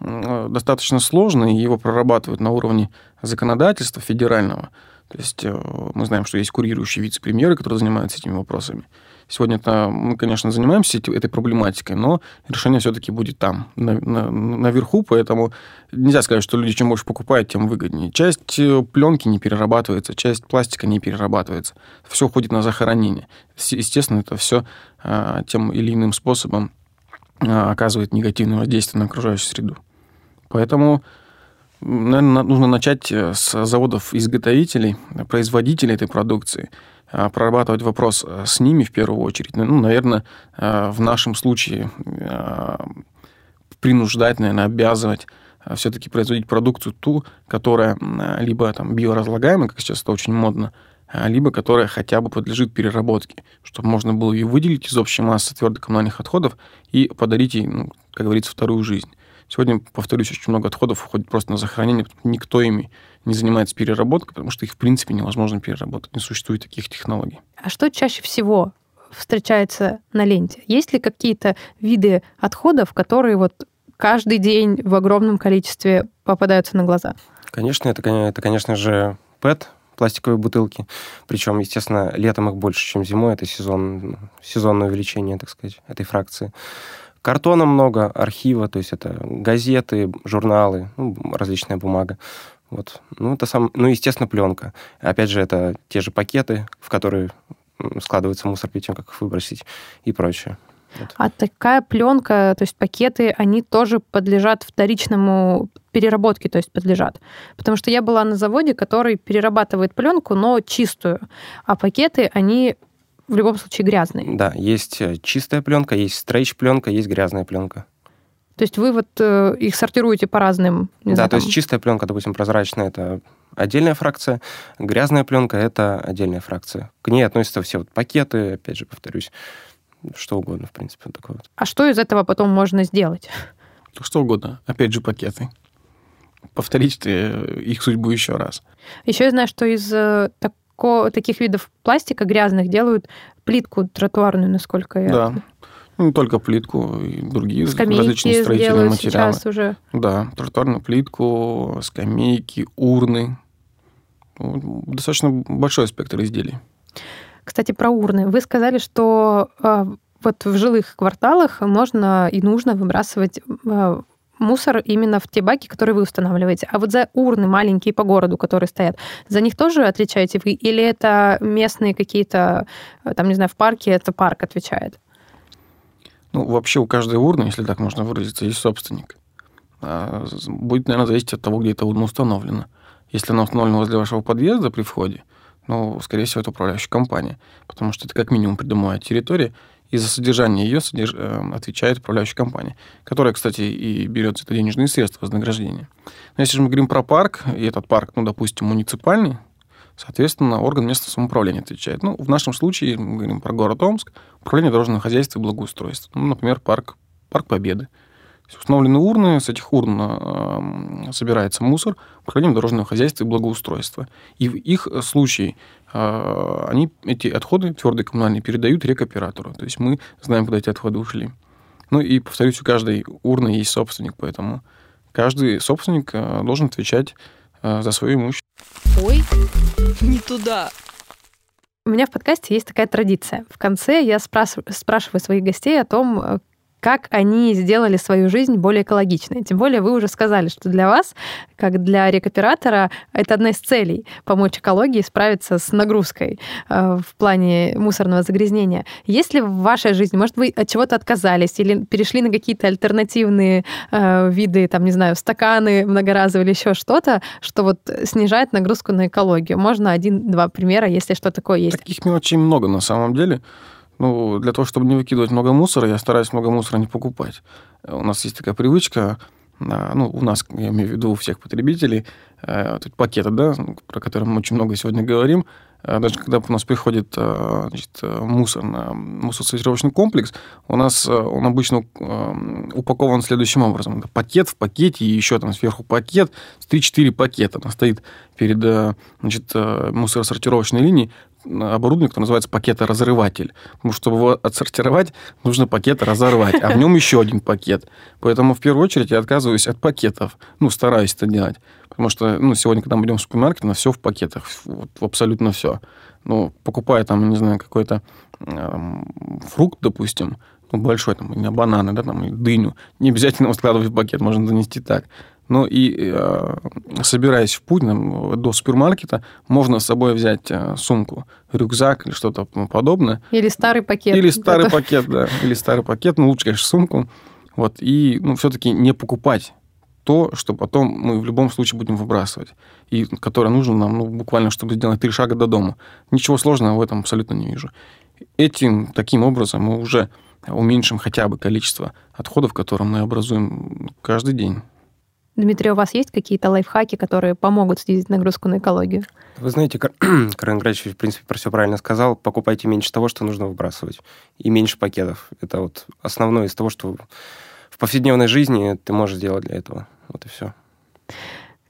D: достаточно сложный, его прорабатывают на уровне законодательства федерального. То есть мы знаем, что есть курирующие вице-премьеры, которые занимаются этими вопросами. Сегодня это мы, конечно, занимаемся этой проблематикой, но решение все-таки будет там, на, на, наверху, поэтому нельзя сказать, что люди чем больше покупают, тем выгоднее. Часть э, пленки не перерабатывается, часть пластика не перерабатывается. Все уходит на захоронение. Естественно, это все а, тем или иным способом а, оказывает негативное воздействие на окружающую среду. Поэтому наверное, нужно начать э, с заводов-изготовителей, производителей этой продукции – а, прорабатывать вопрос э, с ними в первую очередь. Ну, наверное, э, в нашем случае принуждать, наверное, обязывать все-таки производить продукцию ту, которая либо там биоразлагаемая, как сейчас это очень модно, либо которая хотя бы подлежит переработке, чтобы можно было ее выделить из общей массы твердых коммунальных отходов и подарить ей, ну, как говорится, вторую жизнь. Сегодня, повторюсь, очень много отходов уходит просто на захоронение, никто ими не занимается переработкой, потому что их, в принципе, невозможно переработать. Не существует таких технологий.
B: А что чаще всего встречается на ленте? Есть ли какие-то виды отходов, которые вот каждый день в огромном количестве попадаются на глаза?
C: Конечно, это, это конечно же, ПЭТ, пластиковые бутылки. Причем, естественно, летом их больше, чем зимой. Это сезон, сезонное увеличение, так сказать, этой фракции. Картона много, архива, то есть это газеты, журналы, ну, различная бумага. Вот. Ну, это сам, ну, естественно, пленка. Опять же, это те же пакеты, в которые складывается мусор перед тем, как их выбросить и прочее.
B: Вот. А такая пленка, то есть пакеты, они тоже подлежат вторичному переработке, то есть подлежат. Потому что я была на заводе, который перерабатывает пленку, но чистую. А пакеты, они в любом случае грязный.
C: Да, есть э, чистая пленка, есть стрейч-пленка, есть грязная пленка.
B: То есть вы вот э, их сортируете по разным...
C: Да,
B: знаю,
C: то
B: там-
C: есть чистая пленка, допустим, прозрачная, это отдельная фракция, грязная пленка это отдельная фракция. К ней относятся все вот пакеты, опять же, повторюсь, что угодно, в принципе, вот такое вот.
B: А что из этого потом можно сделать?
D: То Что угодно. Опять же, пакеты. Повторить э, их судьбу еще раз.
B: Еще я знаю, что из э, тако- таких видов пластика грязных делают плитку тротуарную, насколько я...
D: Да. Ну, не только плитку, и другие
B: Скамейки
D: различные строительные материалы.
B: сейчас уже.
D: Да, тротуарную плитку, скамейки, урны. Ну, Достаточно большой спектр изделий.
B: Кстати, про урны. Вы сказали, что э, вот в жилых кварталах можно и нужно выбрасывать э, мусор именно в те баки, которые вы устанавливаете. А вот за урны маленькие по городу, которые стоят, за них тоже отвечаете вы? Или это местные какие-то, э, там, не знаю, в парке, это парк отвечает?
D: Ну, вообще у каждой урны, если так можно выразиться, есть собственник. А, Будет, наверное, зависеть от того, где эта урна установлена. Если она установлена возле вашего подъезда при входе, ну, скорее всего, это управляющая компания, потому что это как минимум придомовая территория, и за содержание ее содерж- э, отвечает управляющая компания, которая, кстати, и берет это денежные средства вознаграждения. Но если же мы говорим про парк, и этот парк, ну, допустим, муниципальный, соответственно, орган местного самоуправления отвечает. Ну, в нашем случае мы говорим про город Омск, управление дорожного хозяйства и благоустройства. Ну, например, парк, парк Победы. Установлены урны, с этих урн э, собирается мусор управлением дорожного хозяйства и благоустройства. И в их случае э, они эти отходы твердые коммунальные передают рекоператору. То есть мы знаем, куда эти отходы ушли. Ну и, повторюсь, у каждой урны есть собственник, поэтому каждый собственник э, должен отвечать э, за свое имущество.
E: Ой, не туда.
B: У меня в подкасте есть такая традиция. В конце я спрашиваю, спрашиваю своих гостей о том, э, как они сделали свою жизнь более экологичной. Тем более вы уже сказали, что для вас, как для рекоператора, это одна из целей — помочь экологии справиться с нагрузкой э, в плане мусорного загрязнения. Есть ли в вашей жизни, может, вы от чего-то отказались или перешли на какие-то альтернативные э, виды, там, не знаю, стаканы многоразовые или еще что-то, что вот снижает нагрузку на экологию? Можно один-два примера, если что такое есть.
D: Таких мелочей много на самом деле. Ну, для того, чтобы не выкидывать много мусора, я стараюсь много мусора не покупать. Э, У нас есть такая привычка, а, ну, у нас, я имею в виду у всех потребителей, э, пакеты, да, про которые мы очень много сегодня говорим, даже когда у нас приходит э, значит, э, мусор на мусоросортировочный комплекс, у нас э, он обычно э, упакован следующим образом. Пакет в пакете, и еще там сверху пакет, 3-4 пакета. Она стоит перед э, значит, э, мусоросортировочной линией, оборудование, которое называется пакеторазрыватель. Потому что, чтобы его отсортировать, нужно пакет разорвать, а в нем еще один пакет. Поэтому, в первую очередь, я отказываюсь от пакетов. Ну, стараюсь это делать. Потому что, ну, сегодня, когда мы идем в супермаркет, у нас все в пакетах. Вот, абсолютно все. Ну, покупая там, не знаю, какой-то эм, фрукт, допустим, ну, большой, там, или бананы, да, там, или дыню, не обязательно его складывать в пакет, можно занести так. Ну и э, собираясь в путь там, до супермаркета, можно с собой взять э, сумку, рюкзак или что-то подобное.
B: Или старый пакет.
D: Или старый
B: Это-
D: пакет, да. Или старый пакет, ну, лучше, конечно, сумку. Вот, и, ну, все-таки не покупать то, что потом мы в любом случае будем выбрасывать, и которое нужно нам, ну, буквально, чтобы сделать три шага до дома. Ничего сложного в этом абсолютно не вижу. Этим, таким образом, мы уже уменьшим хотя бы количество отходов, которые мы образуем каждый день.
B: Дмитрий, у вас есть какие-то лайфхаки, которые помогут снизить нагрузку на экологию?
C: Вы знаете, Кар- Карен Грачевич, в принципе, про все правильно сказал. Покупайте меньше того, что нужно выбрасывать. И меньше пакетов. Это вот основное из того, что в повседневной жизни ты можешь сделать для этого. Вот и все.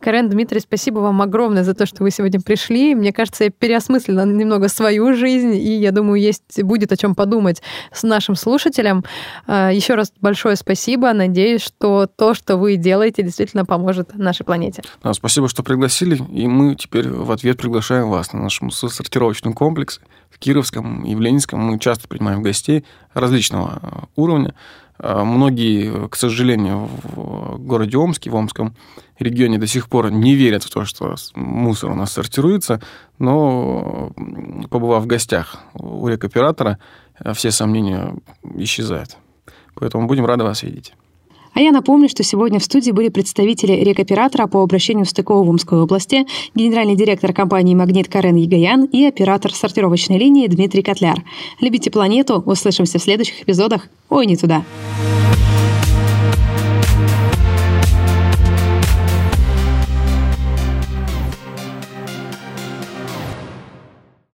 B: Карен, Дмитрий, спасибо вам огромное за то, что вы сегодня пришли. Мне кажется, я переосмыслила немного свою жизнь, и я думаю, есть будет о чем подумать с нашим слушателям. А, Еще раз большое спасибо. Надеюсь, что то, что вы делаете, действительно поможет нашей планете.
D: Да, спасибо, что пригласили, и мы теперь в ответ приглашаем вас на наш сортировочный комплекс в Кировском и в Ленинском. Мы часто принимаем гостей различного э, уровня. Э, Многие, к сожалению, в городе Омске, в Омском регионе до сих пор не верят в то, что мусор у нас сортируется, но, побывав в гостях у рекоператора, э, все сомнения исчезают. Поэтому будем рады вас видеть.
B: А я напомню, что сегодня в студии были представители рекоператора по обращению в Стыково в Омской области, генеральный директор компании «Магнит» Карен Егоян и оператор сортировочной линии Дмитрий Котляр. Любите планету, услышимся в следующих эпизодах. Ой, не туда.